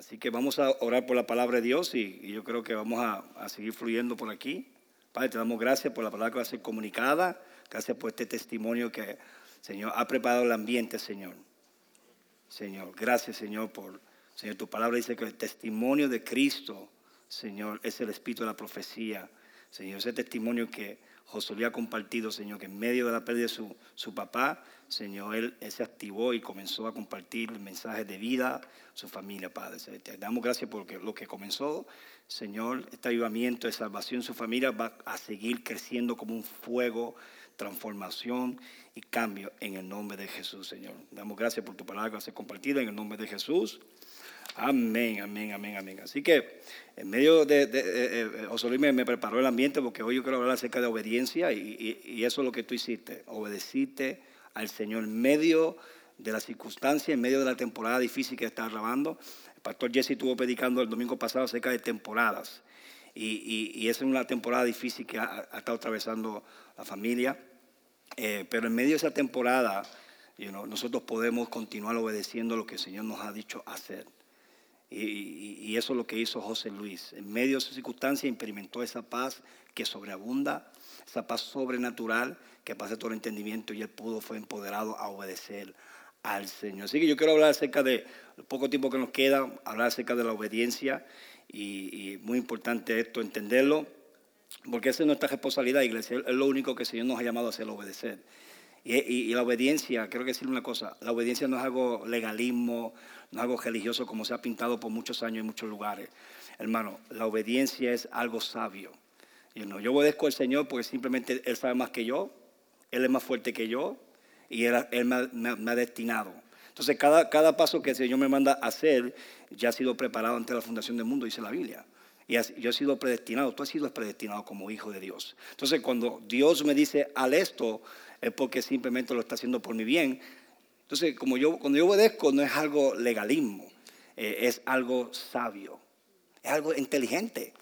Así que vamos a orar por la palabra de Dios y, yo creo que vamos a, a, seguir fluyendo por aquí. Padre, te damos gracias por la palabra que va a ser comunicada. Gracias por este testimonio que, Señor, ha preparado el ambiente, Señor. Señor, gracias, Señor, por, Señor, tu palabra dice que el testimonio de Cristo, Señor, es el espíritu de la profecía. Señor, ese testimonio que José ha compartido, Señor, que en medio de la pérdida de su, su papá, Señor, él, se activó y comenzó a compartir mensajes de vida a su familia, Padre. Te damos gracias porque lo que comenzó, Señor, este avivamiento de salvación, su familia va a seguir creciendo como un fuego, transformación y cambio en el nombre de Jesús, Señor. Damos gracias por tu palabra que compartida en el nombre de Jesús. Amén, amén, amén, amén. Así que en medio de, de, eh, eh, me, preparó el ambiente porque hoy yo quiero hablar acerca de obediencia y, eso es lo que tú hiciste. Obedeciste al Señor en medio de la circunstancia, en medio de la temporada difícil que está grabando. El pastor Jesse estuvo predicando el domingo pasado acerca de temporadas y, esa es una temporada difícil que ha, estado atravesando la familia. Eh, pero en medio de esa temporada, nosotros podemos continuar obedeciendo lo que el Señor nos ha dicho hacer. Y, eso es lo que hizo José Luis. En medio de esa circunstancia experimentó esa paz que sobreabunda, esa paz sobrenatural que pasa todo el entendimiento y él pudo, fue empoderado a obedecer al Señor. Así que yo quiero hablar acerca de el poco tiempo que nos queda, hablar acerca de la obediencia y, muy importante esto, entenderlo, porque esa es nuestra responsabilidad, iglesia, es lo único que el Señor nos ha llamado a hacer, obedecer. Y, la obediencia, quiero decirle una cosa, la obediencia no es algo legalismo, no algo religioso como se ha pintado por muchos años en muchos lugares. Hermano, la obediencia es algo sabio. yo obedezco al Señor porque simplemente Él sabe más que yo, Él es más fuerte que yo y Él, me, ha destinado. Entonces, cada, cada paso que el Señor me manda a hacer ya ha sido preparado ante la fundación del mundo, dice la Biblia. Y yo he sido predestinado, tú has sido predestinado como hijo de Dios. Entonces, cuando Dios me dice, al esto, es porque simplemente lo está haciendo por mi bien. Entonces, como yo, cuando yo obedezco, no es algo legalismo, eh, es algo sabio, es algo inteligente.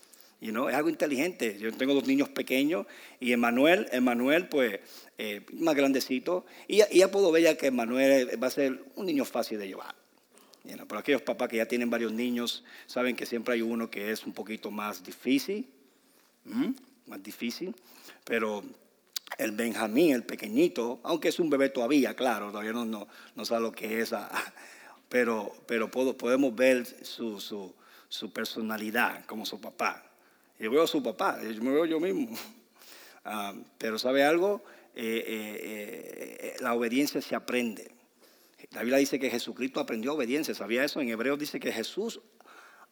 You know, es algo inteligente. Yo tengo dos niños pequeños y Emanuel, Emanuel pues, eh, más grandecito. Y ya, puedo ver ya que Emanuel va a ser un niño fácil de llevar. You pero aquellos papás que ya tienen varios niños saben que siempre hay uno que es un poquito más difícil. Más difícil. Pero el Benjamín, el pequeñito, aunque es un bebé todavía, claro, todavía no, no, sabe lo que es, ah, pero, pero podemos ver su, su, personalidad como su papá. Yo veo a su papá, yo me veo yo mismo. Ah, pero ¿sabe algo? Eh, eh, eh, la obediencia se aprende. La Biblia dice que Jesucristo aprendió obediencia. ¿Sabía eso? En Hebreos dice que Jesús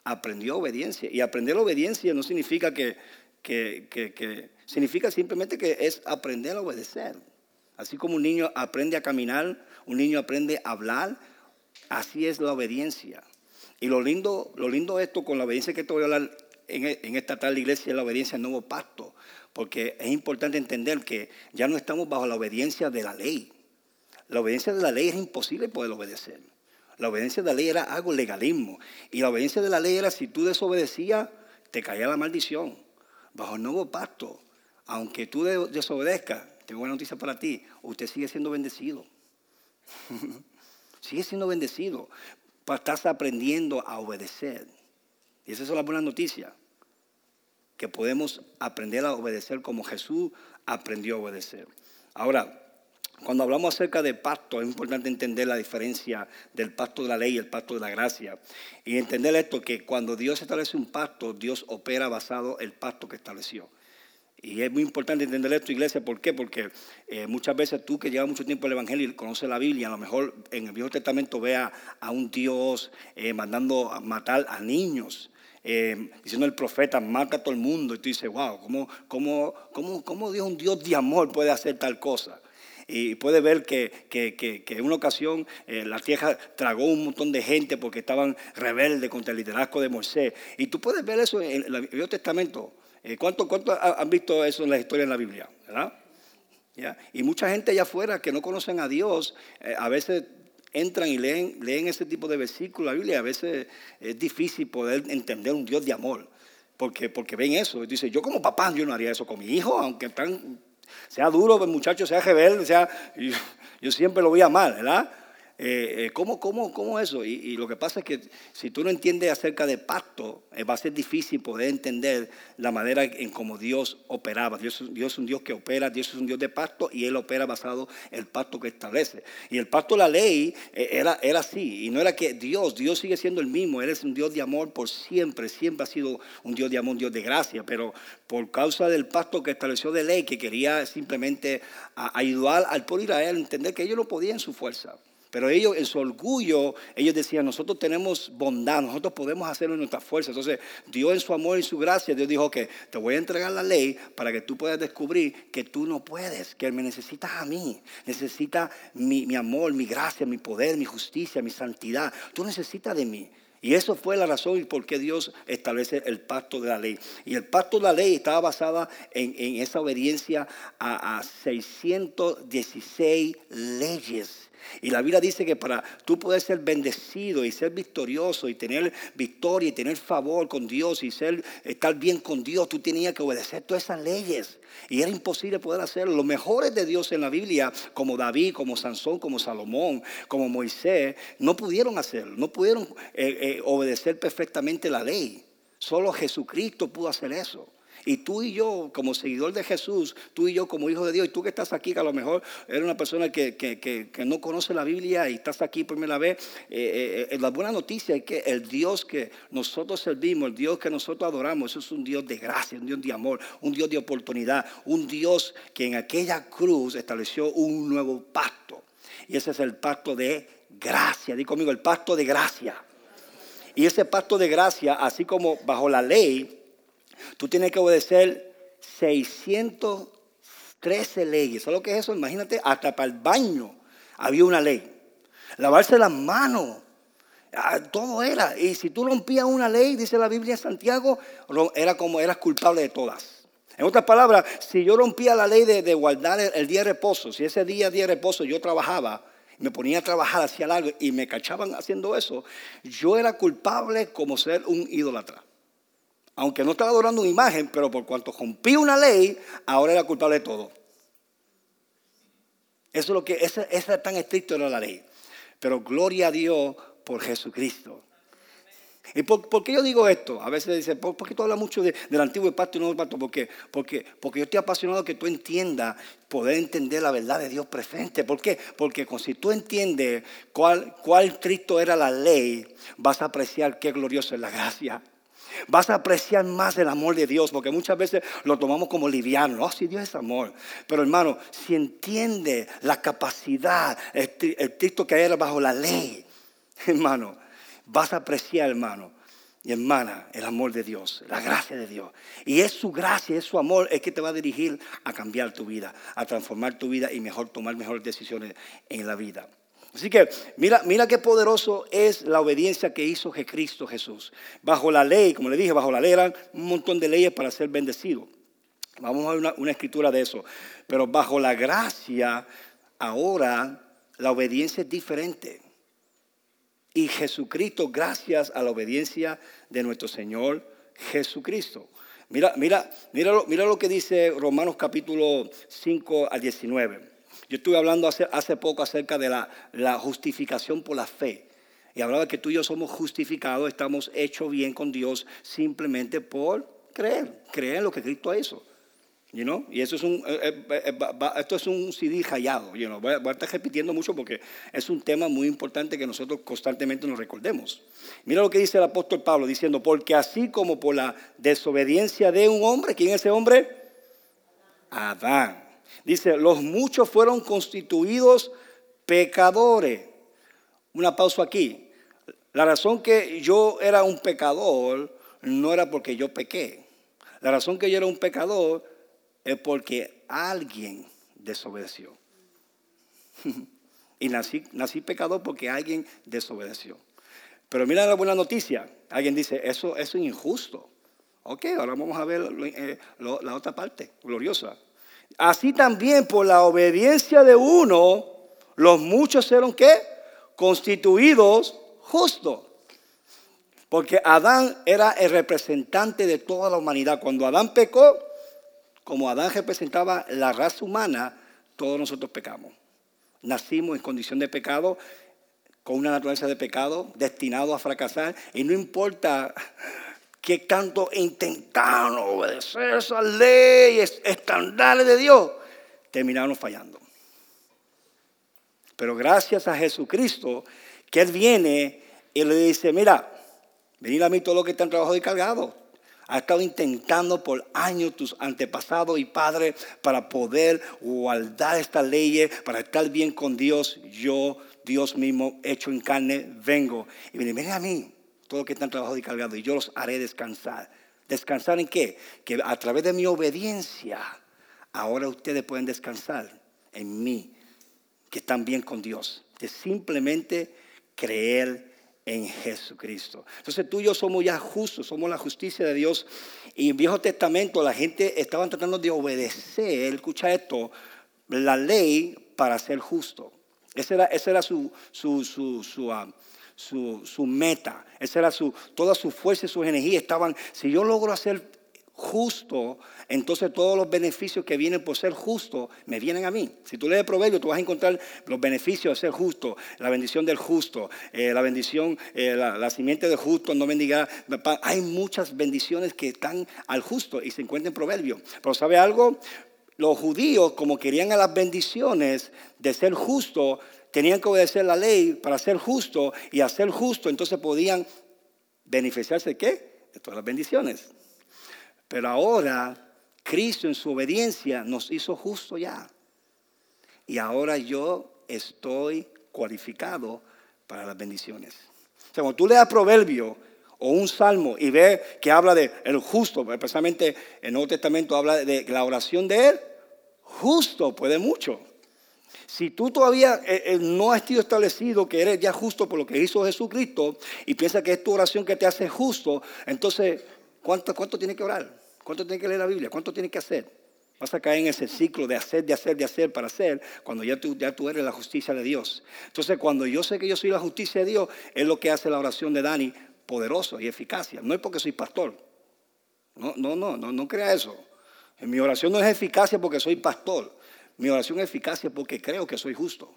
aprendió obediencia. Y aprender obediencia no significa que, que, significa simplemente que es aprender a obedecer. Así como un niño aprende a caminar, un niño aprende a hablar, así es la obediencia. Y lo lindo, lo lindo esto con la obediencia que te voy a hablar en, esta tal iglesia es la obediencia al nuevo pacto. Porque es importante entender que ya no estamos bajo la obediencia de la ley. La obediencia de la ley es imposible poder obedecer. La obediencia de la ley era algo legalismo. Y la obediencia de la ley era si tú desobedecías, te caía la maldición bajo el nuevo pacto, aunque tú desobedezcas, tengo una noticia para ti, usted sigue siendo bendecido. sigue siendo bendecido. Estás aprendiendo a obedecer. Y esa es la buena noticia. Que podemos aprender a obedecer como Jesús aprendió a obedecer. Ahora, cuando hablamos acerca de pacto, es importante entender la diferencia del pacto de la ley y el pacto de la gracia. Y entender esto, que cuando Dios establece un pacto, Dios opera basado en el pacto que estableció. Y es muy importante entender esto, iglesia, ¿por qué? Porque eh, muchas veces tú que llevas mucho tiempo el Evangelio y conoces la Biblia, a lo mejor en el Viejo Testamento vea a un Dios eh, mandando a matar a niños. Eh, diciendo el profeta, mata a todo el mundo. Y tú dices, wow, ¿cómo, cómo, cómo, cómo Dios, un Dios de amor, puede hacer tal cosa? y puede ver que, en una ocasión la tierra tragó un montón de gente porque estaban rebeldes contra el liderazgo de Moisés. Y tú puedes ver eso en el Viejo Testamento. Eh, ¿Cuántos cuánto han visto eso en la historia en la Biblia? ¿verdad? Y mucha gente allá afuera que no conocen a Dios, eh, a veces entran y leen, leen ese tipo de versículos de la Biblia. A veces es difícil poder entender un Dios de amor. Porque, porque ven eso. Y dice, yo como papá, yo no haría eso con mi hijo, aunque sea duro, el muchacho sea rebelde, sea, yo, siempre lo voy a amar, ¿verdad? Eh, eh, ¿cómo, cómo, cómo eso? Y, lo que pasa es que si tú no entiendes acerca de pacto, eh, va a ser difícil poder entender la manera en cómo Dios operaba. Dios, Dios, es un Dios que opera, Dios es un Dios de pacto y Él opera basado en el pacto que establece. Y el pacto la ley era, era así. Y no era que Dios, Dios sigue siendo el mismo. Él es un Dios de amor por siempre. Siempre ha sido un Dios de amor, un Dios de gracia. Pero por causa del pacto que estableció de ley, que quería simplemente ayudar al pueblo Israel a entender que ellos no podían en su fuerza. Pero ellos, en su orgullo, ellos decían, nosotros tenemos bondad, nosotros podemos hacerlo en nuestra fuerza. Entonces, Dios en su amor y su gracia, Dios dijo que te voy a entregar la ley para que tú puedas descubrir que tú no puedes, que me necesitas a mí. Necesitas mi, mi amor, mi gracia, mi poder, mi justicia, mi santidad. Tú necesitas de mí. Y eso fue la razón y por qué Dios establece el pacto de la ley. Y el pacto de la ley estaba basada en, esa obediencia a, a 616 leyes y la Biblia dice que para tú poder ser bendecido y ser victorioso y tener victoria y tener favor con Dios y ser, estar bien con Dios, tú tenías que obedecer todas esas leyes. Y era imposible poder hacerlo. Los mejores de Dios en la Biblia, como David, como Sansón, como Salomón, como Moisés, no pudieron hacerlo, no pudieron eh, eh, obedecer perfectamente la ley. Solo Jesucristo pudo hacer eso. Y tú y yo, como seguidor de Jesús, tú y yo como hijo de Dios, y tú que estás aquí, que a lo mejor eres una persona que, no conoce la Biblia y estás aquí por primera vez, eh, eh, eh, la buena noticia es que el Dios que nosotros servimos, el Dios que nosotros adoramos, eso es un Dios de gracia, un Dios de amor, un Dios de oportunidad, un Dios que en aquella cruz estableció un nuevo pacto. Y ese es el pacto de gracia. Di conmigo, el pacto de gracia. Y ese pacto de gracia, así como bajo la ley, Tú tienes que obedecer 613 leyes. ¿Sabes lo que es eso? Imagínate, hasta para el baño había una ley. Lavarse las manos. Ah, todo era. Y si tú rompías una ley, dice la Biblia en Santiago, era como eras culpable de todas. En otras palabras, si yo rompía la ley de, guardar el, día de reposo, si ese día, día de reposo, yo trabajaba, me ponía a trabajar hacia largo y me cachaban haciendo eso, yo era culpable como ser un idólatra aunque no estaba adorando una imagen, pero por cuanto rompí una ley, ahora era culpable de todo. Eso es lo que, esa, es tan estricto era la ley. Pero gloria a Dios por Jesucristo. ¿Y por, qué yo digo esto? A veces dicen, ¿por, qué tú hablas mucho del antiguo pacto y nuevo pacto? Porque, porque, porque yo estoy apasionado que tú entiendas, poder entender la verdad de Dios presente. ¿Por qué? Porque si tú entiendes cuál, cuál Cristo era la ley, vas a apreciar qué glorioso es la gracia. Vas a apreciar más el amor de Dios, porque muchas veces lo tomamos como liviano. Oh, sí, Dios es amor. Pero hermano, si entiende la capacidad, el, texto que hay bajo la ley, hermano, vas a apreciar, hermano, y hermana, el amor de Dios, la gracia de Dios. Y es su gracia, es su amor, es que te va a dirigir a cambiar tu vida, a transformar tu vida y mejor tomar mejores decisiones en la vida. Así que mira, mira qué poderoso es la obediencia que hizo Cristo Jesús. Bajo la ley, como le dije, bajo la ley eran un montón de leyes para ser bendecido. Vamos a ver una, escritura de eso. Pero bajo la gracia, ahora la obediencia es diferente. Y Jesucristo, gracias a la obediencia de nuestro Señor Jesucristo. Mira, mira, mira, mira lo que dice Romanos capítulo 5 al 19. Yo estuve hablando hace, hace poco acerca de la, la, justificación por la fe. Y hablaba que tú y yo somos justificados, estamos hechos bien con Dios simplemente por creer, creer en lo que Cristo hizo. You? Y eso es un, eh, eh, eh, esto es un CD hallado. You know? voy, a, estar repitiendo mucho porque es un tema muy importante que nosotros constantemente nos recordemos. Mira lo que dice el apóstol Pablo diciendo, porque así como por la desobediencia de un hombre, ¿quién es ese hombre? Adán. Dice, los muchos fueron constituidos pecadores. Una pausa aquí. La razón que yo era un pecador no era porque yo pequé. La razón que yo era un pecador es porque alguien desobedeció. y nací, nací pecador porque alguien desobedeció. Pero mira la buena noticia. Alguien dice, eso, es injusto. Ok, ahora vamos a ver eh, la otra parte, gloriosa. Así también por la obediencia de uno, los muchos fueron qué? Constituidos justos. Porque Adán era el representante de toda la humanidad. Cuando Adán pecó, como Adán representaba la raza humana, todos nosotros pecamos. Nacimos en condición de pecado. con una naturaleza de pecado, destinado a fracasar, y no importa qué tanto intentaron obedecer esas leyes estándares de Dios, terminaron fallando. Pero gracias a Jesucristo, que Él viene y le dice, mira, venid a mí todo lo que están trabajado y cargado. Ha estado intentando por años tus antepasados y padres para poder guardar estas leyes, para estar bien con Dios. Yo Dios mismo hecho en carne, vengo. Y viene, ven a mí, todo que están trabajados y cargados, y yo los haré descansar. ¿Descansar en qué? Que a través de mi obediencia, ahora ustedes pueden descansar en mí, que están bien con Dios. De simplemente creer en Jesucristo. Entonces tú y yo somos ya justos, somos la justicia de Dios. Y en Viejo Testamento la gente estaba tratando de obedecer, escucha esto, la ley para ser justo. Esa era, era su, ah, su, su, meta. Esa era su, toda su fuerza y sus energías estaban, si yo logro hacer justo, entonces todos los beneficios que vienen por ser justo me vienen a mí. Si tú lees proverbio, tú vas a encontrar los beneficios de ser justo, la bendición del justo, eh, la bendición, eh, la, simiente del justo no bendiga. Hay muchas bendiciones que están al justo y se encuentran en proverbio. Pero ¿sabe algo? los judíos, como querían a las bendiciones de ser justo, tenían que obedecer la ley para ser justo y hacer justo, entonces podían beneficiarse de qué? De todas las bendiciones. Pero ahora Cristo en su obediencia nos hizo justo ya. Y ahora yo estoy cualificado para las bendiciones. O sea, cuando tú leas Proverbio o un salmo y ves que habla de el justo, especialmente en el Nuevo Testamento habla de la oración de él, justo puede mucho. Si tú todavía eh, eh, no has sido establecido que eres ya justo por lo que hizo Jesucristo y piensas que es tu oración que te hace justo, entonces, ¿cuánto, cuánto tienes que orar? ¿Cuánto tienes que leer la Biblia? ¿Cuánto tienes que hacer? Vas a caer en ese ciclo de hacer, de hacer, de hacer para hacer, cuando ya tú, eres la justicia de Dios. Entonces, cuando yo sé que yo soy la justicia de Dios, es lo que hace la oración de Dani poderoso y eficacia. No es porque soy pastor. No, no, no, no, no crea eso. Mi oración no es eficacia porque soy pastor. Mi oración es eficacia porque creo que soy justo.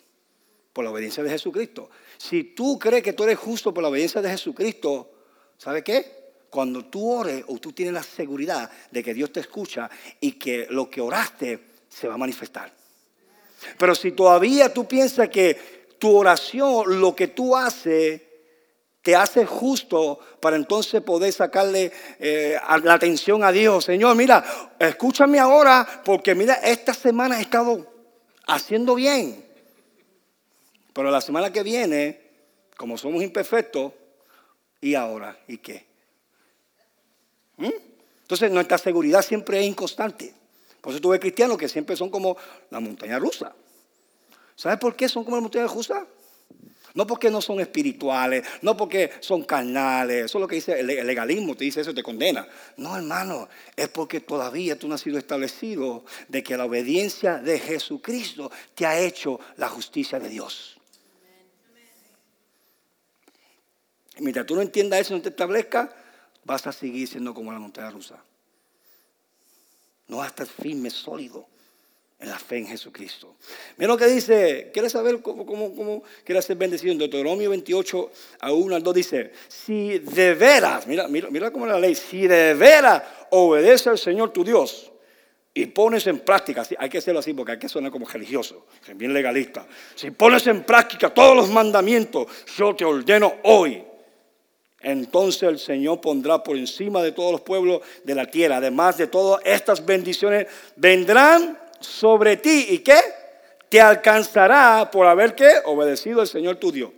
Por la obediencia de Jesucristo. Si tú crees que tú eres justo por la obediencia de Jesucristo, ¿sabe qué? Cuando tú ores o tú tienes la seguridad de que Dios te escucha y que lo que oraste se va a manifestar. Pero si todavía tú piensas que tu oración, lo que tú haces, te hace justo para entonces poder sacarle eh, la atención a Dios. Señor, mira, escúchame ahora porque mira, esta semana he estado haciendo bien. Pero la semana que viene, como somos imperfectos, ¿y ahora? ¿Y qué? ¿Mm? Entonces nuestra seguridad siempre es inconstante. Por eso tú ves cristianos que siempre son como la montaña rusa. ¿Sabes por qué son como la montaña rusa? No porque no son espirituales, no porque son carnales, eso es lo que dice el legalismo, te dice eso, te condena. No, hermano, es porque todavía tú no has sido establecido de que la obediencia de Jesucristo te ha hecho la justicia de Dios. mientras tú no entiendas eso, no te establezca, vas a seguir siendo como la montaña rusa. No vas a firme, sólido en la fe en Jesucristo. Mira lo que dice, ¿quieres saber cómo, cómo, quiere ser bendecido? En Deuteronomio 28 a 1 al 2 dice, si de veras, mira, mira, mira cómo es la ley, si de veras obedece al Señor tu Dios y pones en práctica, hay que hacerlo así porque hay que sonar como religioso, bien legalista, si pones en práctica todos los mandamientos, yo te ordeno hoy. Entonces el Señor pondrá por encima de todos los pueblos de la tierra, además de todas estas bendiciones, vendrán sobre ti y qué? Te alcanzará por haber que obedecido al Señor tu Dios.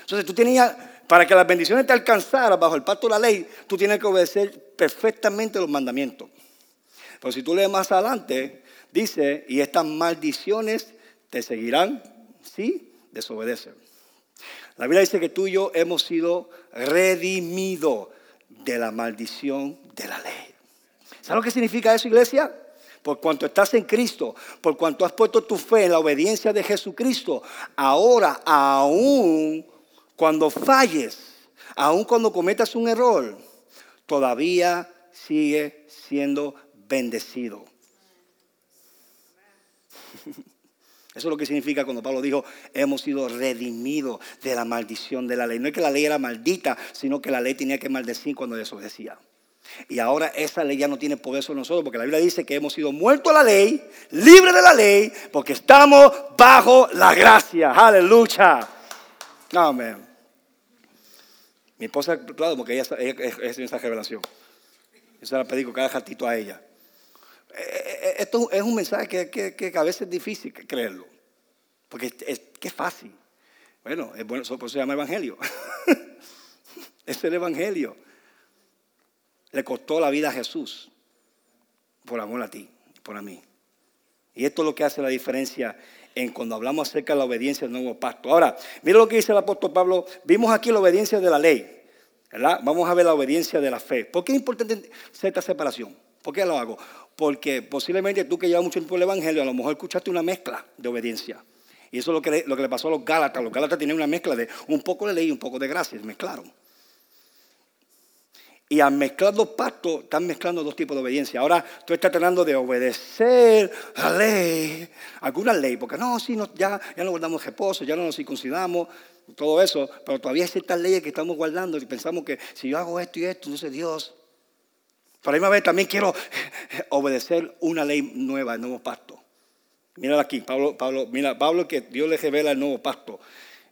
Entonces tú tenías, para que las bendiciones te alcanzaran bajo el pacto de la ley, tú tienes que obedecer perfectamente los mandamientos. Pero si tú lees más adelante, dice, y estas maldiciones te seguirán si desobedecen. La Biblia dice que tú y yo hemos sido redimidos de la maldición de la ley. ¿Sabes lo que significa eso, iglesia? Por cuanto estás en Cristo, por cuanto has puesto tu fe en la obediencia de Jesucristo, ahora aún cuando falles, aún cuando cometas un error, todavía sigue siendo bendecido. Eso es lo que significa cuando Pablo dijo, hemos sido redimidos de la maldición de la ley. No es que la ley era maldita, sino que la ley tenía que maldecir cuando desobedecía. Y ahora esa ley ya no tiene poder sobre nosotros, porque la Biblia dice que hemos sido muertos a la ley, libres de la ley, porque estamos bajo la gracia. Aleluya. Amén. Mi esposa, claro, porque ella, es esa revelación. Eso la pedí cada ratito a ella. Eh, eh, eh, esto es un mensaje que, a veces es difícil creerlo, porque es, que es fácil. Bueno, es bueno, por eso se llama evangelio. es el evangelio. Le costó la vida a Jesús por amor a ti, por a mí. Y esto es lo que hace la diferencia en cuando hablamos acerca de la obediencia del nuevo pacto. Ahora, mira lo que dice el apóstol Pablo. Vimos aquí la obediencia de la ley. ¿verdad? Vamos a ver la obediencia de la fe. ¿Por qué es importante esta separación? ¿Por qué lo hago? Porque posiblemente tú que llevas mucho tiempo el Evangelio, a lo mejor escuchaste una mezcla de obediencia. Y eso es lo que, le, lo que le pasó a los Gálatas. Los Gálatas tenían una mezcla de un poco de ley y un poco de gracia. Mezclaron. Y al mezclar dos pactos, están mezclando dos tipos de obediencia. Ahora tú estás tratando de obedecer la ley, alguna ley, porque no, sí, ya, ya no guardamos reposo, ya no nos circuncidamos, todo eso, pero todavía hay ciertas leyes que estamos guardando y pensamos que si yo hago esto y esto, entonces Dios. Pero a la misma vez también quiero obedecer una ley nueva, el nuevo pacto. Mira aquí, Pablo, Pablo, mira, Pablo que Dios le revela el nuevo pacto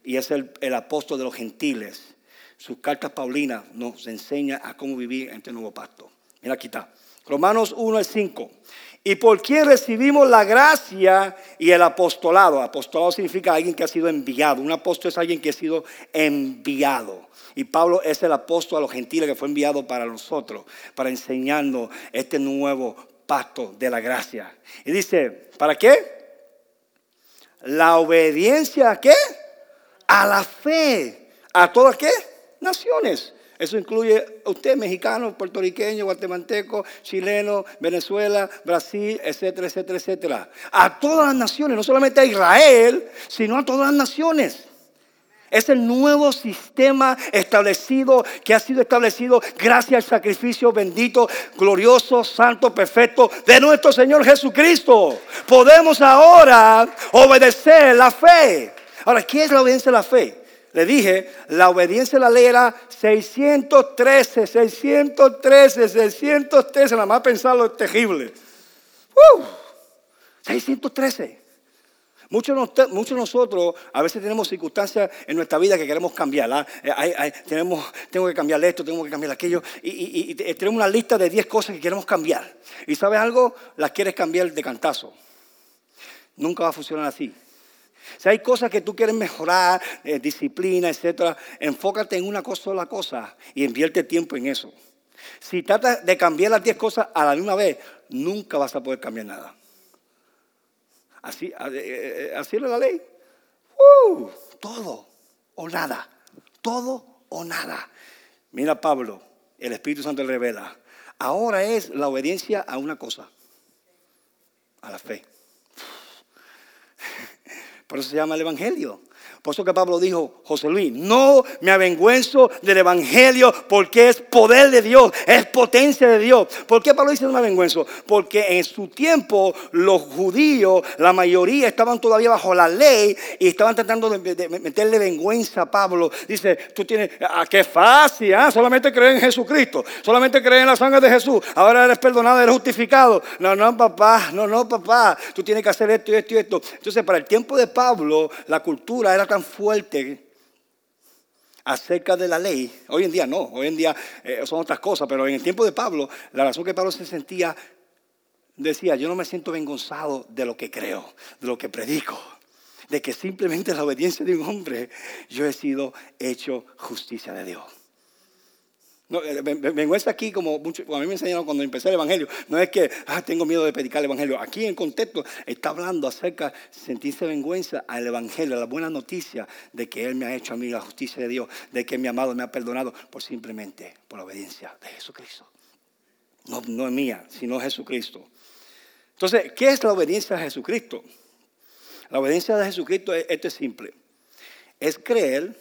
y es el apóstol de los gentiles sus cartas paulinas nos enseña a cómo vivir en este nuevo pacto. Mira aquí está. Romanos 1 al 5. Y por quién recibimos la gracia y el apostolado. Apostolado significa alguien que ha sido enviado. Un apóstol es alguien que ha sido enviado. Y Pablo es el apóstol a los gentiles que fue enviado para nosotros, para enseñarnos este nuevo pacto de la gracia. Y dice, ¿para qué? La obediencia a qué? A la fe. ¿A todas qué? Naciones. Eso incluye a usted, mexicano, puertorriqueño, guatemalteco, chileno, Venezuela, Brasil, etcétera, etcétera, etcétera. A todas las naciones, no solamente a Israel, sino a todas las naciones. Es el nuevo sistema establecido, que ha sido establecido gracias al sacrificio bendito, glorioso, santo, perfecto de nuestro Señor Jesucristo. Podemos ahora obedecer la fe. Ahora, ¿qué es la obediencia a la fe? Le dije, la obediencia a la ley era 613, 613, 613. Nada más pensarlo es terrible. 613. Muchos, de nosotros a veces tenemos circunstancias en nuestra vida que queremos cambiar. Eh, tenemos, tengo que cambiar esto, tengo que cambiar aquello. Y, y tenemos una lista de 10 cosas que queremos cambiar. Y sabes algo, las quieres cambiar de cantazo. Nunca va a funcionar así. Si hay cosas que tú quieres mejorar, eh, disciplina, etcétera, enfócate en una sola cosa y invierte tiempo en eso. Si tratas de cambiar las 10 cosas a la misma vez, nunca vas a poder cambiar nada. Así, eh, eh, es la ley. Uh, todo o nada. Todo o nada. Mira Pablo, el Espíritu Santo le revela. Ahora es la obediencia a una cosa, a la fe. Por se llama el Evangelio. Por eso que Pablo dijo, José Luis, no me avergüenzo del Evangelio porque es poder de Dios, es potencia de Dios. ¿Por qué Pablo dice no me avergüenzo? Porque en su tiempo los judíos, la mayoría estaban todavía bajo la ley y estaban tratando de, meterle vergüenza a Pablo. Dice, tú tienes, ah, qué fácil, ¿ah? solamente creer en Jesucristo, solamente creer en la sangre de Jesús, ahora eres perdonado, eres justificado. No, no, papá, no, no, papá, tú tienes que hacer esto y esto y esto. Entonces, para el tiempo de Pablo, la cultura era fuerte acerca de la ley. Hoy en día no, hoy en día eh, son otras cosas, pero en el tiempo de Pablo, la razón que Pablo se sentía, decía, yo no me siento vengonzado de lo que creo, de lo que predico, de que simplemente la obediencia de un hombre, yo he sido hecho justicia de Dios. No, eh, vergüenza aquí, como, a mí me enseñaron cuando empecé el Evangelio, no es que ah, tengo miedo de predicar el Evangelio. Aquí en contexto está hablando acerca de sentirse vergüenza al Evangelio, a la buena noticia de que Él me ha hecho a mí la justicia de Dios, de que mi amado me ha perdonado por simplemente por la obediencia de Jesucristo. No, no es mía, sino Jesucristo. Entonces, ¿qué es la obediencia a Jesucristo? La obediencia de Jesucristo es, esto es simple. Es creer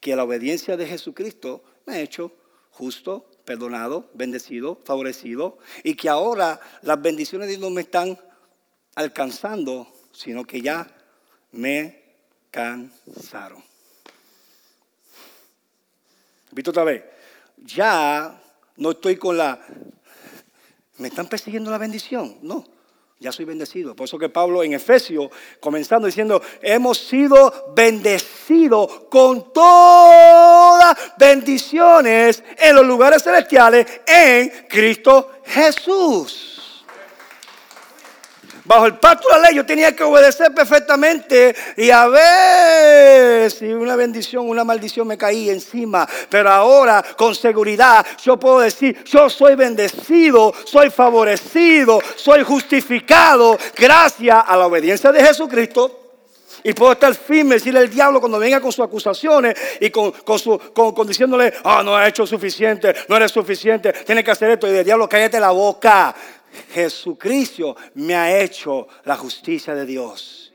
que la obediencia de Jesucristo me ha hecho justo, perdonado, bendecido, favorecido, y que ahora las bendiciones de Dios me están alcanzando sino que ya me cansaron. Repito otra vez, ya no estoy con la... ¿Me están persiguiendo la bendición? No, ya soy bendecido. Por eso que Pablo en Efesios, comenzando diciendo, hemos sido bendecidos con todas bendiciones en los lugares celestiales en Cristo Jesús. Bajo el pacto de la ley yo tenía que obedecer perfectamente y a ver si una bendición, una maldición me caía encima. Pero ahora con seguridad yo puedo decir, yo soy bendecido, soy favorecido, soy justificado gracias a la obediencia de Jesucristo. Y puedo estar firme, decirle al diablo cuando venga con sus acusaciones y con, su, con, diciéndole, ah, no ha hecho suficiente, no eres suficiente, tiene que hacer esto. Y el diablo, cállate la boca. Jesucristo me ha hecho la justicia de Dios.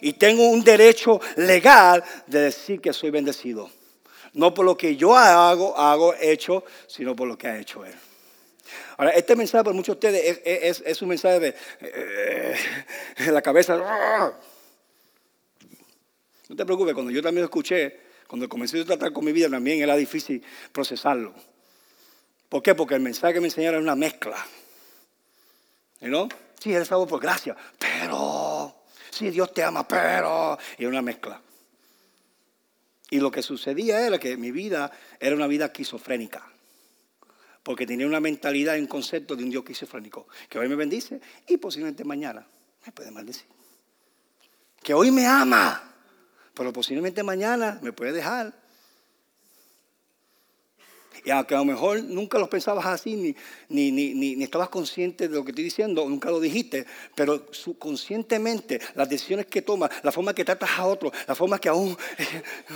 Y tengo un derecho legal de decir que soy bendecido. No por lo que yo hago, hago hecho, sino por lo que ha hecho Él. Ahora, este mensaje para muchos de ustedes es, un mensaje de eh, la cabeza. No te preocupes, cuando yo también lo escuché, cuando comencé a tratar con mi vida también era difícil procesarlo. ¿Por qué? Porque el mensaje que me enseñaron es una mezcla. ¿No? Sí, eres salvo por gracia, pero, sí, Dios te ama, pero, y una mezcla. Y lo que sucedía era que mi vida era una vida esquizofrénica. Porque tenía una mentalidad y un concepto de un Dios esquizofrénico. Que hoy me bendice y posiblemente mañana me puede maldecir. Que hoy me ama, pero posiblemente mañana me puede dejar y aunque a lo mejor nunca lo pensabas así, ni, ni, ni, ni, estabas consciente de lo que estoy diciendo, nunca lo dijiste, pero subconscientemente las decisiones que tomas, la forma que tratas a otro, la forma que aún,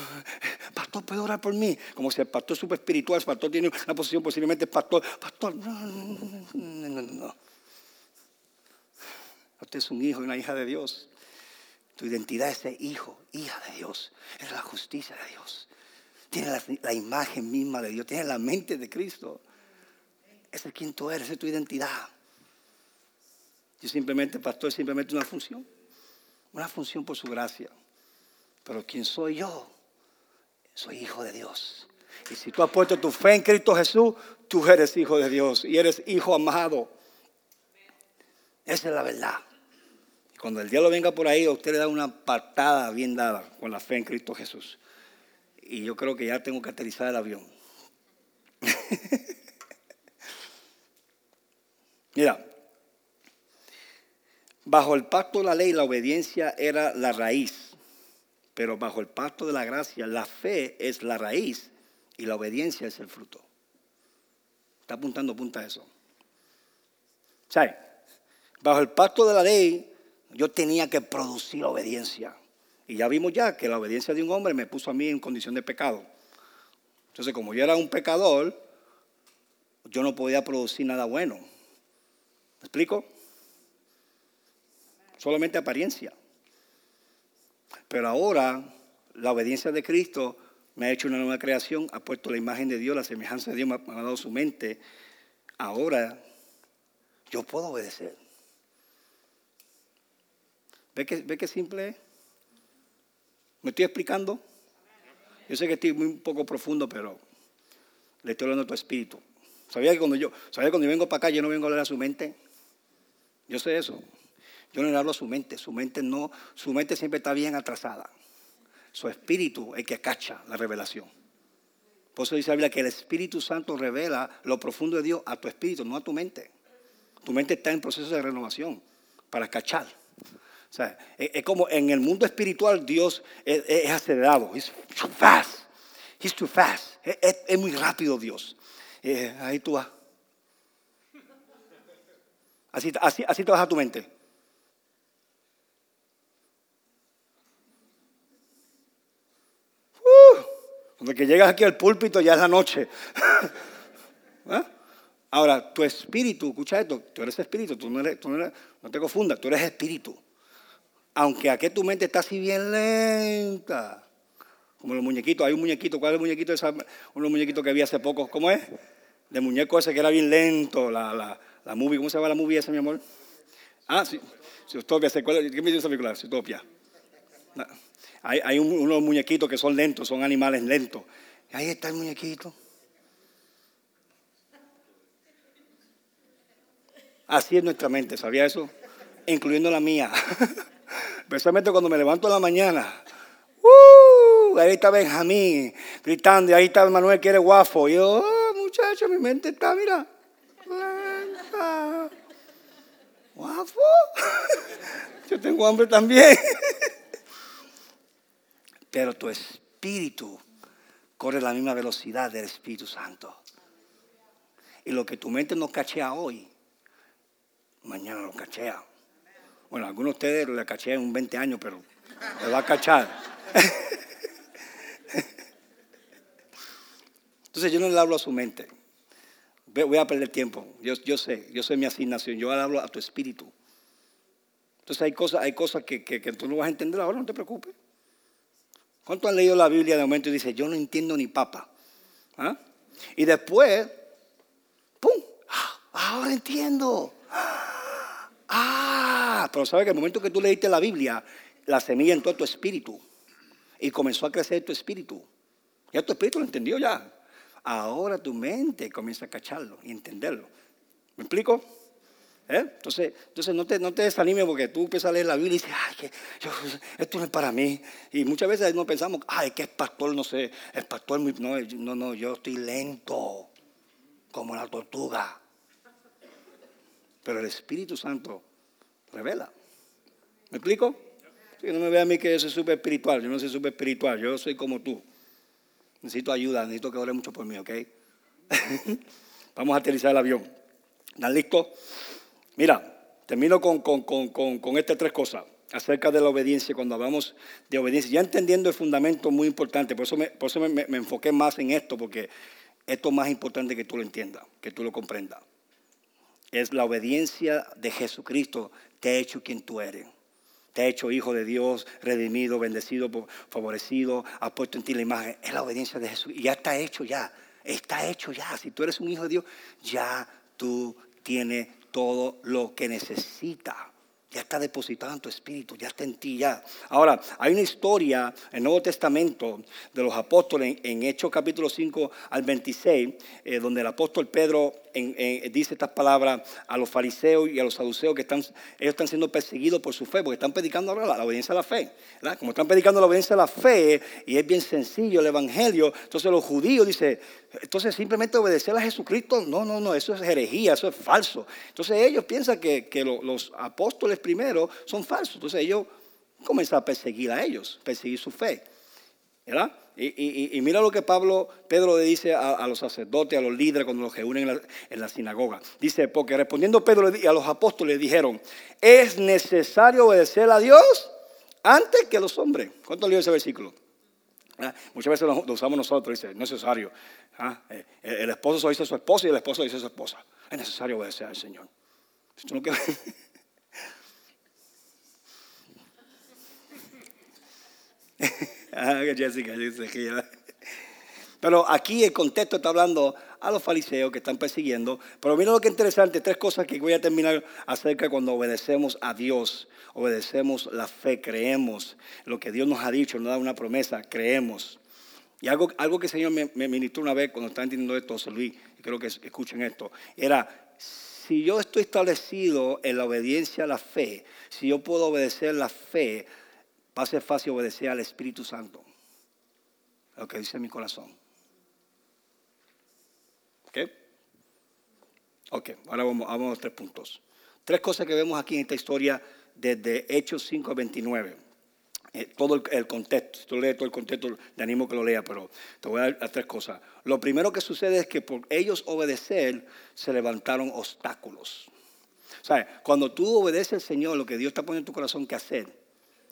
pastor, ¿puede orar por mí? Como si el pastor es súper espiritual, el pastor tiene una posición posiblemente pastor, pastor, no, no, no, no, no. Usted es un hijo y una hija de Dios. Tu identidad es de hijo, hija de Dios. Es la justicia de Dios. Tiene la, imagen misma de Dios, tiene la mente de Cristo. Ese es quien tú eres, es tu identidad. Yo simplemente, pastor, es simplemente una función. Una función por su gracia. Pero ¿quién soy yo? Soy hijo de Dios. Y si tú has puesto tu fe en Cristo Jesús, tú eres hijo de Dios y eres hijo amado. Esa es la verdad. Y cuando el diablo venga por ahí, usted le da una patada bien dada con la fe en Cristo Jesús y yo creo que ya tengo que aterrizar el avión. Mira, bajo el pacto de la ley la obediencia era la raíz, pero bajo el pacto de la gracia la fe es la raíz y la obediencia es el fruto. Está apuntando, apunta eso. ¿Sabe? Bajo el pacto de la ley yo tenía que producir obediencia. Y ya vimos ya que la obediencia de un hombre me puso a mí en condición de pecado. Entonces, como yo era un pecador, yo no podía producir nada bueno. ¿Me explico? Solamente apariencia. Pero ahora la obediencia de Cristo me ha hecho una nueva creación, ha puesto la imagen de Dios, la semejanza de Dios, me ha dado su mente. Ahora yo puedo obedecer. ¿Ve que, ve que simple es? ¿Me estoy explicando? Yo sé que estoy muy un poco profundo, pero le estoy hablando a tu espíritu. ¿Sabía que cuando yo, sabía cuando yo vengo para acá, yo no vengo a hablar a su mente? Yo sé eso. Yo no le hablo a su mente. Su mente no, su mente siempre está bien atrasada. Su espíritu es que cacha la revelación. Por eso dice la Biblia que el Espíritu Santo revela lo profundo de Dios a tu espíritu, no a tu mente. Tu mente está en proceso de renovación para cachar es, como en el mundo espiritual Dios es, acelerado. He's too fast. He's too fast. Es, muy rápido Dios. Eh, ahí tú vas. Así, así, así te vas a tu mente. Uh, cuando que llegas aquí al púlpito ya es la noche. ¿Ah? Ahora, tu espíritu, escucha esto, tú eres espíritu, tú no, eres, tú no, eres, no te confundas, tú eres espíritu aunque aquí tu mente está así bien lenta. Como los muñequitos, hay un muñequito, ¿cuál es el muñequito? Esa, uno muñequito que vi hace poco, ¿cómo es? De muñeco ese que era bien lento, la, la, la movie, ¿cómo se llama la movie esa, mi amor? Ah, sí. Zootopia, ¿qué me dice esa película? Zootopia. Hay, hay unos muñequitos que son lentos, son animales lentos. Ahí está el muñequito. Así es nuestra mente, ¿sabía eso? Incluyendo la mía. Especialmente cuando me levanto en la mañana. ¡Uh! ahí está Benjamín gritando y ahí está Manuel que eres guapo. Y yo, oh, muchacho, mi mente está, mira, lenta. ¿Guapo? Yo tengo hambre también. Pero tu espíritu corre la misma velocidad del Espíritu Santo. Y lo que tu mente no cachea hoy, mañana lo cachea. Bueno, algunos de ustedes lo cachean un 20 años, pero lo va a cachar. Entonces yo no le hablo a su mente. Voy a perder tiempo. Yo, sé, yo sé mi asignación. Yo le hablo a tu espíritu. Entonces hay cosas, hay cosas que, tú no vas a entender ahora, no te preocupes. ¿Cuántos han leído la Biblia de momento y dicen, yo no entiendo ni papa? ¿Ah? Y después, ¡pum! ¡Ah! Ahora entiendo. Ah, pero sabes que el momento que tú leíste la Biblia, la semilla entró en tu espíritu y comenzó a crecer tu espíritu. Ya tu espíritu lo entendió ya. Ahora tu mente comienza a cacharlo y entenderlo. ¿Me explico? ¿Eh? Entonces, entonces no, te, no te desanimes porque tú empiezas a leer la Biblia y dices, ay, esto no es para mí. Y muchas veces no pensamos, ay, que es pastor, no sé, el pastor, no, no, no, yo estoy lento, como la tortuga. Pero el Espíritu Santo revela. ¿Me explico? Si no me ve a mí que yo soy súper espiritual, yo no soy súper espiritual, yo soy como tú. Necesito ayuda, necesito que ore mucho por mí, ¿ok? Vamos a aterrizar el avión. ¿Están listos? Mira, termino con, con, estas tres cosas acerca de la obediencia, cuando hablamos de obediencia, ya entendiendo el fundamento muy importante, por eso, me, por eso me, me enfoqué más en esto, porque esto es más importante que tú lo entiendas, que tú lo comprendas es la obediencia de Jesucristo, te ha hecho quien tú eres. Te ha hecho hijo de Dios, redimido, bendecido, favorecido, ha puesto en ti la imagen. Es la obediencia de Jesús. Y ya está hecho ya. Está hecho ya. Si tú eres un hijo de Dios, ya tú tienes todo lo que necesitas ya está depositado en tu espíritu, ya está en ti ya. Ahora, hay una historia en el Nuevo Testamento de los apóstoles en, Hechos capítulo 5 al 26, eh, donde el apóstol Pedro dice estas palabras a los fariseos y a los saduceos que están, ellos están siendo perseguidos por su fe, porque están predicando ahora la, obediencia a la fe. Como están predicando la obediencia a la fe, y es bien sencillo el evangelio, entonces los judíos dicen, entonces simplemente obedecer a Jesucristo, no, no, no, eso es herejía, eso es falso. Entonces ellos piensan que, que los apóstoles primero son falsos. Entonces ellos comienzan a perseguir a ellos, perseguir su fe. ¿verdad? Y, mira lo que Pablo, Pedro le dice a, los sacerdotes, a los líderes cuando los reúnen en la, sinagoga. Dice, porque respondiendo Pedro a los apóstoles dijeron, es necesario obedecer a Dios antes que a los hombres. ¿Cuánto leo ese versículo? ¿Ah? Muchas veces lo, usamos nosotros, dice, necesario. ¿Ah? Eh, el, esposo dice a su esposa y el esposo dice a su esposa. Es necesario obedecer al Señor. no Ah, Jessica, Pero aquí el contexto está hablando a los fariseos que están persiguiendo. Pero mira lo que es interesante, tres cosas que voy a terminar acerca cuando obedecemos a Dios, obedecemos la fe, creemos lo que Dios nos ha dicho, nos da una promesa, creemos. Y algo, algo que el Señor me, me ministró una vez cuando estaba entendiendo esto, José Luis, y creo que escuchen esto, era, si yo estoy establecido en la obediencia a la fe, si yo puedo obedecer la fe, va a ser fácil obedecer al Espíritu Santo. Lo que dice mi corazón. ¿Ok? Ok, ahora vamos, a los tres puntos. Tres cosas que vemos aquí en esta historia desde Hechos 5 a 29. Eh, todo el, contexto, si tú lees todo el contexto, te animo que lo lea, pero te voy a dar tres cosas. Lo primero que sucede es que por ellos obedecer se levantaron obstáculos. O sea, cuando tú obedeces al Señor, lo que Dios está poniendo en tu corazón que hacer,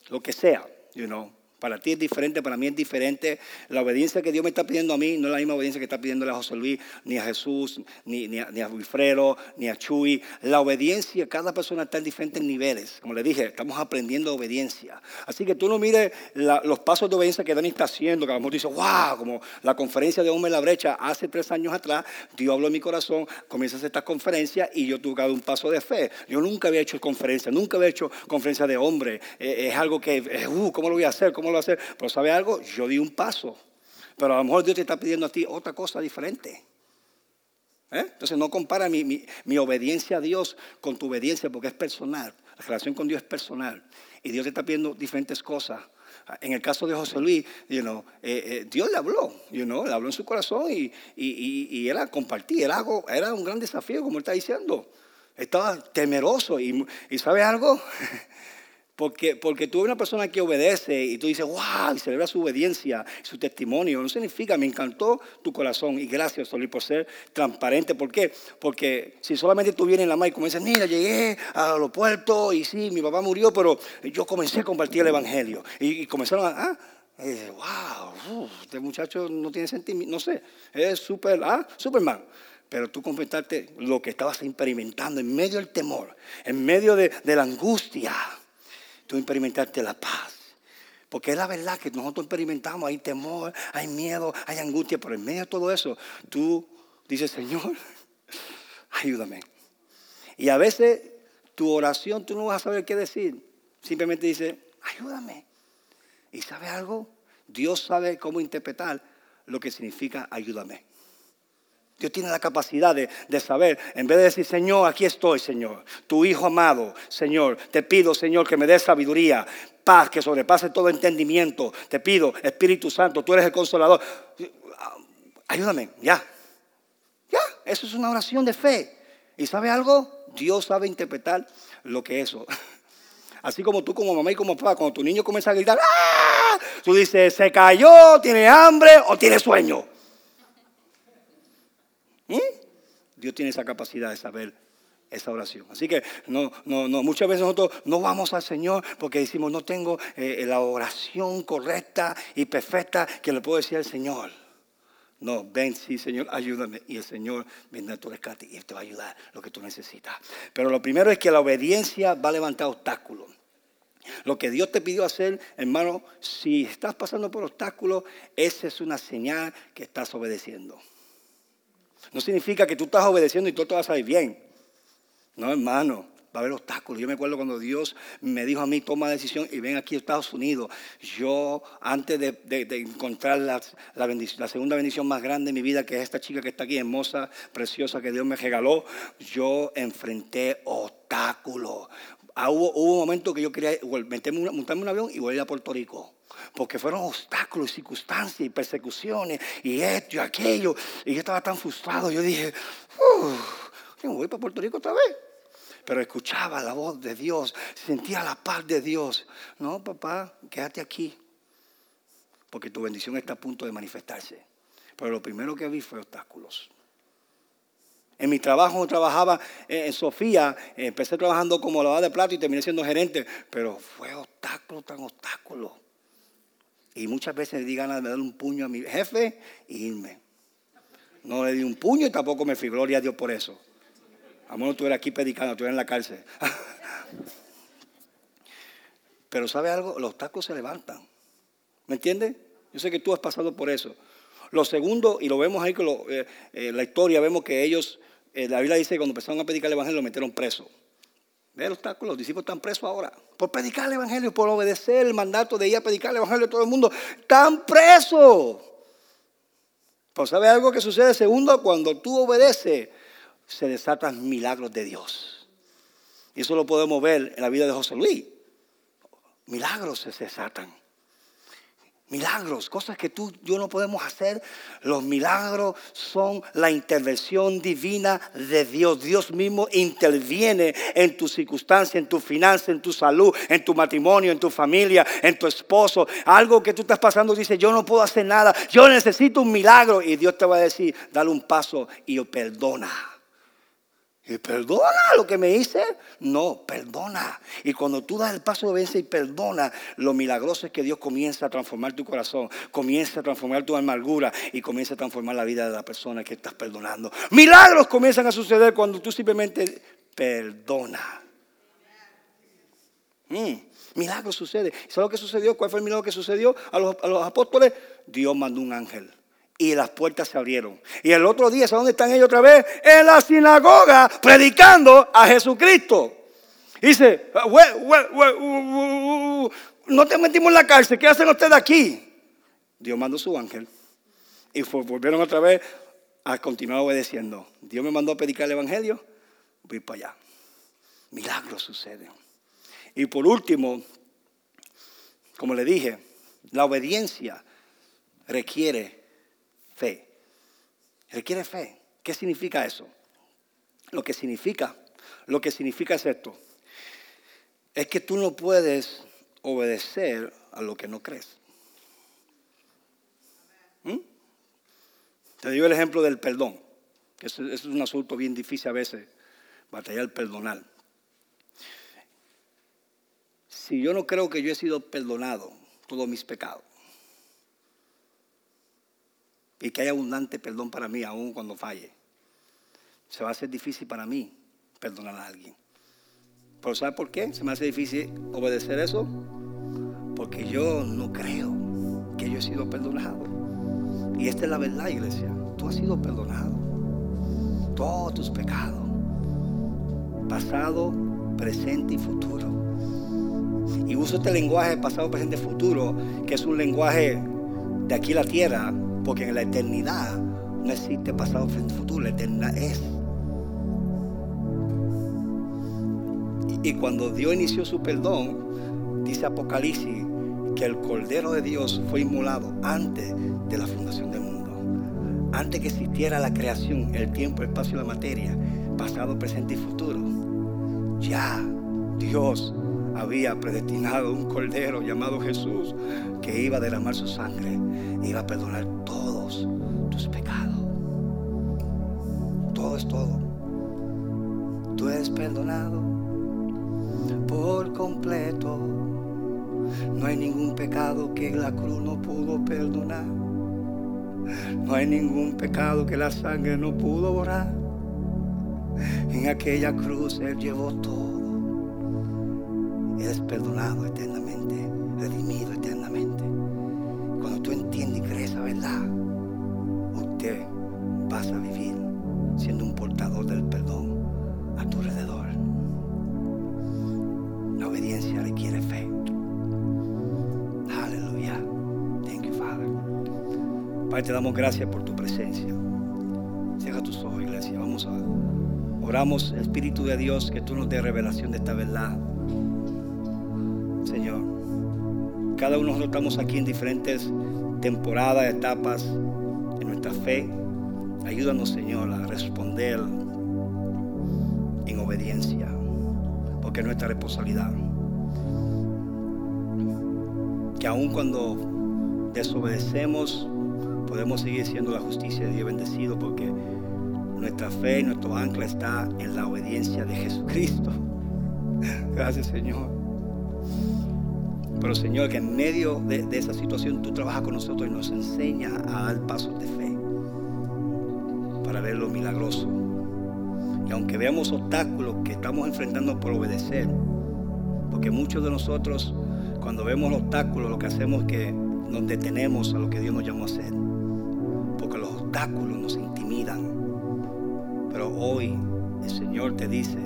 lo que sea, you know, Para ti es diferente, para mí es diferente. La obediencia que Dios me está pidiendo a mí no es la misma obediencia que está pidiéndole a José Luis, ni a Jesús, ni, ni, a, ni a Wilfredo, ni a Chuy. La obediencia, cada persona está en diferentes niveles. Como le dije, estamos aprendiendo obediencia. Así que tú no mires los pasos de obediencia que Dani está haciendo, que a lo mejor dice, wow, como la conferencia de Hombre en la Brecha hace tres años atrás, Dios habló en mi corazón, comienza a hacer estas conferencias y yo tuve que dar un paso de fe. Yo nunca había hecho conferencia, nunca había hecho conferencia de hombre. Eh, es algo que, uh, ¿cómo lo voy a hacer? ¿Cómo hacer? Pero ¿sabe algo? Yo di un paso. Pero a lo mejor Dios te está pidiendo a ti otra cosa diferente. ¿Eh? Entonces no compara mi, obediencia a Dios con tu obediencia porque es personal. La relación con Dios es personal. Y Dios te está pidiendo diferentes cosas. En el caso de José Luis, you know, eh, eh, Dios le habló, you know, le habló en su corazón y, era compartir, era, un gran desafío, como él está diciendo. Estaba temeroso y, y ¿sabe algo? Porque, porque tú eres una persona que obedece y tú dices, wow, y celebra su obediencia, su testimonio. No significa, me encantó tu corazón y gracias, Solí, por ser transparente. ¿Por qué? Porque si solamente tú vienes en la mano y comienzas, mira, llegué al aeropuerto y sí, mi papá murió, pero yo comencé a compartir el evangelio. Y, comenzaron a, ah, wow, este muchacho no tiene sentimiento, no sé, es super, ah, Superman pero tú confesaste lo que estabas experimentando en medio del temor, en medio de, de la angustia tú la paz. Porque es la verdad que nosotros experimentamos, hay temor, hay miedo, hay angustia, pero en medio de todo eso, tú dices, Señor, ayúdame. Y a veces tu oración tú no vas a saber qué decir. Simplemente dice, ayúdame. ¿Y sabe algo? Dios sabe cómo interpretar lo que significa ayúdame. Dios tiene la capacidad de, saber, en vez de decir, Señor, aquí estoy, Señor, tu Hijo amado, Señor, te pido, Señor, que me des sabiduría, paz, que sobrepase todo entendimiento. Te pido, Espíritu Santo, tú eres el consolador. Ayúdame, ya. Ya, eso es una oración de fe. ¿Y sabe algo? Dios sabe interpretar lo que es eso. Así como tú como mamá y como papá, cuando tu niño comienza a gritar, ¡ah! tú dices, se cayó, tiene hambre o tiene sueño. ¿Mm? Dios tiene esa capacidad de saber esa oración. Así que no, no, no, muchas veces nosotros no vamos al Señor porque decimos, no tengo eh, la oración correcta y perfecta que le puedo decir al Señor. No, ven, sí, Señor, ayúdame. Y el Señor vendrá a tu rescate y te va a ayudar lo que tú necesitas. Pero lo primero es que la obediencia va a levantar obstáculos. Lo que Dios te pidió hacer, hermano, si estás pasando por obstáculos, esa es una señal que estás obedeciendo. No significa que tú estás obedeciendo y todo te va a salir bien. No, hermano, va a haber obstáculos. Yo me acuerdo cuando Dios me dijo a mí, toma decisión y ven aquí a Estados Unidos. Yo, antes de, encontrar la, la, segunda bendición más grande de mi vida, que es esta chica que está aquí, hermosa, preciosa, que Dios me regaló, yo enfrenté obstáculos. Ah, hubo, un momento que yo quería montarme un avión y volver a Puerto Rico porque fueron obstáculos, circunstancias y persecuciones y esto y aquello. Y yo estaba tan frustrado, yo dije, yo voy para Puerto Rico otra vez. Pero escuchaba la voz de Dios, sentía la paz de Dios. No, papá, quédate aquí, porque tu bendición está a punto de manifestarse. Pero lo primero que vi fue obstáculos. En mi trabajo trabajaba en Sofía, empecé trabajando como lavador de plato y terminé siendo gerente, pero fue obstáculo tras obstáculo. Y muchas veces le di ganas de dar un puño a mi jefe e irme. No le di un puño y tampoco me fui. Gloria a Dios por eso. Amor, tú eres aquí predicando, tú eres en la cárcel. Pero ¿sabe algo? Los tacos se levantan. ¿Me entiendes? Yo sé que tú has pasado por eso. Lo segundo, y lo vemos ahí con eh, eh, la historia, vemos que ellos, eh, la Biblia dice que cuando empezaron a predicar el Evangelio lo metieron preso. Los obstáculo, los discípulos están presos ahora. Por predicar el Evangelio, por obedecer el mandato de ir a predicar el Evangelio a todo el mundo. Están presos. Pero ¿sabe algo que sucede? Segundo, cuando tú obedeces, se desatan milagros de Dios. Y eso lo podemos ver en la vida de José Luis. Milagros se desatan. Milagros, cosas que tú yo no podemos hacer. Los milagros son la intervención divina de Dios. Dios mismo interviene en tu circunstancia, en tu finanza, en tu salud, en tu matrimonio, en tu familia, en tu esposo. Algo que tú estás pasando, dice, yo no puedo hacer nada, yo necesito un milagro. Y Dios te va a decir, dale un paso y perdona. Y perdona lo que me hice. No, perdona. Y cuando tú das el paso de vence y perdona, lo milagroso es que Dios comienza a transformar tu corazón, comienza a transformar tu amargura y comienza a transformar la vida de la persona que estás perdonando. Milagros comienzan a suceder cuando tú simplemente perdona. Mm, milagros sucede. ¿Sabes lo que sucedió? ¿Cuál fue el milagro que sucedió a los apóstoles? Dios mandó un ángel y las puertas se abrieron. Y el otro día, ¿sabes dónde están ellos otra vez? En la sinagoga, predicando a Jesucristo. Dice, no te metimos en la cárcel, ¿qué hacen ustedes aquí? Dios mandó su ángel. Y volvieron otra vez a continuar obedeciendo. Dios me mandó a predicar el Evangelio, voy para allá. Milagros suceden. Y por último, como le dije, la obediencia requiere fe. Requiere fe. ¿Qué significa eso? Lo que significa, lo que significa es esto. Es que tú no puedes obedecer a lo que no crees. ¿Mm? Te digo el ejemplo del perdón, que es, es un asunto bien difícil a veces, batallar perdonar. Si yo no creo que yo he sido perdonado todos mis pecados, y que haya abundante perdón para mí aún cuando falle. Se va a hacer difícil para mí perdonar a alguien. ¿Pero sabe por qué? Se me hace difícil obedecer eso. Porque yo no creo que yo he sido perdonado. Y esta es la verdad, iglesia. Tú has sido perdonado. Todos tus pecados. Pasado, presente y futuro. Y uso este lenguaje pasado, presente futuro, que es un lenguaje de aquí la tierra, porque en la eternidad no existe pasado, frente, futuro, la eternidad es. Y, cuando Dios inició su perdón, dice Apocalipsis que el Cordero de Dios fue inmolado antes de la fundación del mundo. Antes que existiera la creación, el tiempo, el espacio y la materia, pasado, presente y futuro. Ya Dios había predestinado un cordero llamado Jesús que iba a derramar su sangre, iba a perdonar todos tus pecados. Todo es todo. Tú eres perdonado por completo. No hay ningún pecado que la cruz no pudo perdonar. No hay ningún pecado que la sangre no pudo borrar. En aquella cruz Él llevó todo eres perdonado eternamente, redimido eternamente. Cuando tú entiendes y crees esa verdad, usted vas a vivir siendo un portador del perdón a tu alrededor. La obediencia requiere fe. Aleluya. Thank you, Father. Padre, te damos gracias por tu presencia. Cierra tus ojos, iglesia. Vamos a oramos, Espíritu de Dios, que tú nos des revelación de esta verdad. Cada uno de nosotros estamos aquí en diferentes temporadas, etapas de nuestra fe. Ayúdanos, Señor, a responder en obediencia, porque es nuestra responsabilidad. Que aun cuando desobedecemos, podemos seguir siendo la justicia de Dios bendecido, porque nuestra fe y nuestro ancla está en la obediencia de Jesucristo. Gracias, Señor. Pero Señor, que en medio de, esa situación tú trabajas con nosotros y nos enseña a dar pasos de fe para ver lo milagroso. Y aunque veamos obstáculos que estamos enfrentando por obedecer, porque muchos de nosotros cuando vemos obstáculos lo que hacemos es que nos detenemos a lo que Dios nos llamó a hacer. Porque los obstáculos nos intimidan. Pero hoy el Señor te dice,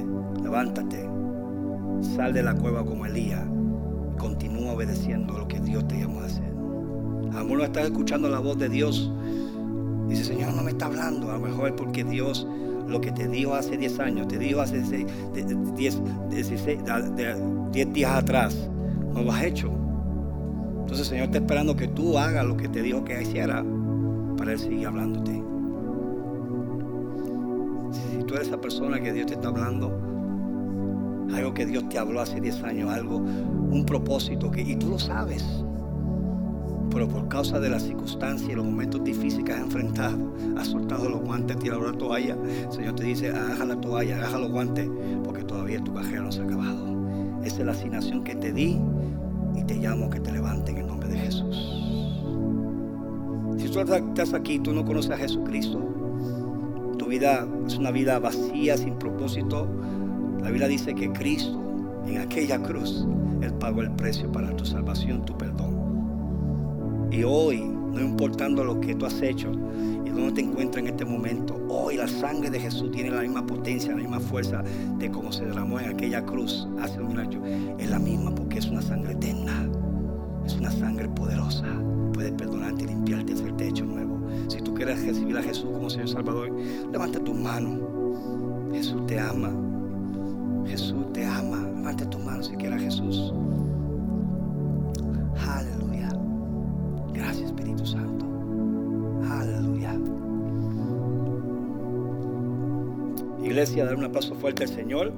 levántate, sal de la cueva como Elías continúa obedeciendo lo que Dios te llamó a hacer. A lo mejor no estás escuchando la voz de Dios. Dice, Señor, no me está hablando. A lo mejor es porque Dios lo que te dijo hace 10 años, te dijo hace 10 días atrás, no lo has hecho. Entonces Señor está esperando que tú hagas lo que te dijo que hiciera para Él seguir hablándote. Si tú eres esa persona que Dios te está hablando, algo que Dios te habló hace 10 años, algo, un propósito, que, y tú lo sabes. pero por causa de las circunstancias y los momentos difíciles que has enfrentado, has soltado los guantes, tirado la toalla. El Señor te dice, agarra la toalla, agarra los guantes, porque todavía tu cajera no se ha acabado. Esa es la asignación que te di y te llamo que te levanten en el nombre de Jesús. Si tú estás aquí, tú no conoces a Jesucristo, tu vida es una vida vacía, sin propósito. La Biblia dice que Cristo en aquella cruz, Él pagó el precio para tu salvación, tu perdón. Y hoy, no importando lo que tú has hecho y dónde te encuentras en este momento, hoy la sangre de Jesús tiene la misma potencia, la misma fuerza de como se derramó en aquella cruz hace un año. Es la misma porque es una sangre eterna, es una sangre poderosa. Puede perdonarte y limpiarte hacerte hecho nuevo. Si tú quieres recibir a Jesús como Señor Salvador, levanta tu mano. Jesús te ama. Jesús te ama. Levanta tu mano si quieres Jesús. Aleluya. Gracias Espíritu Santo. Aleluya. Iglesia, dar un aplauso fuerte al Señor.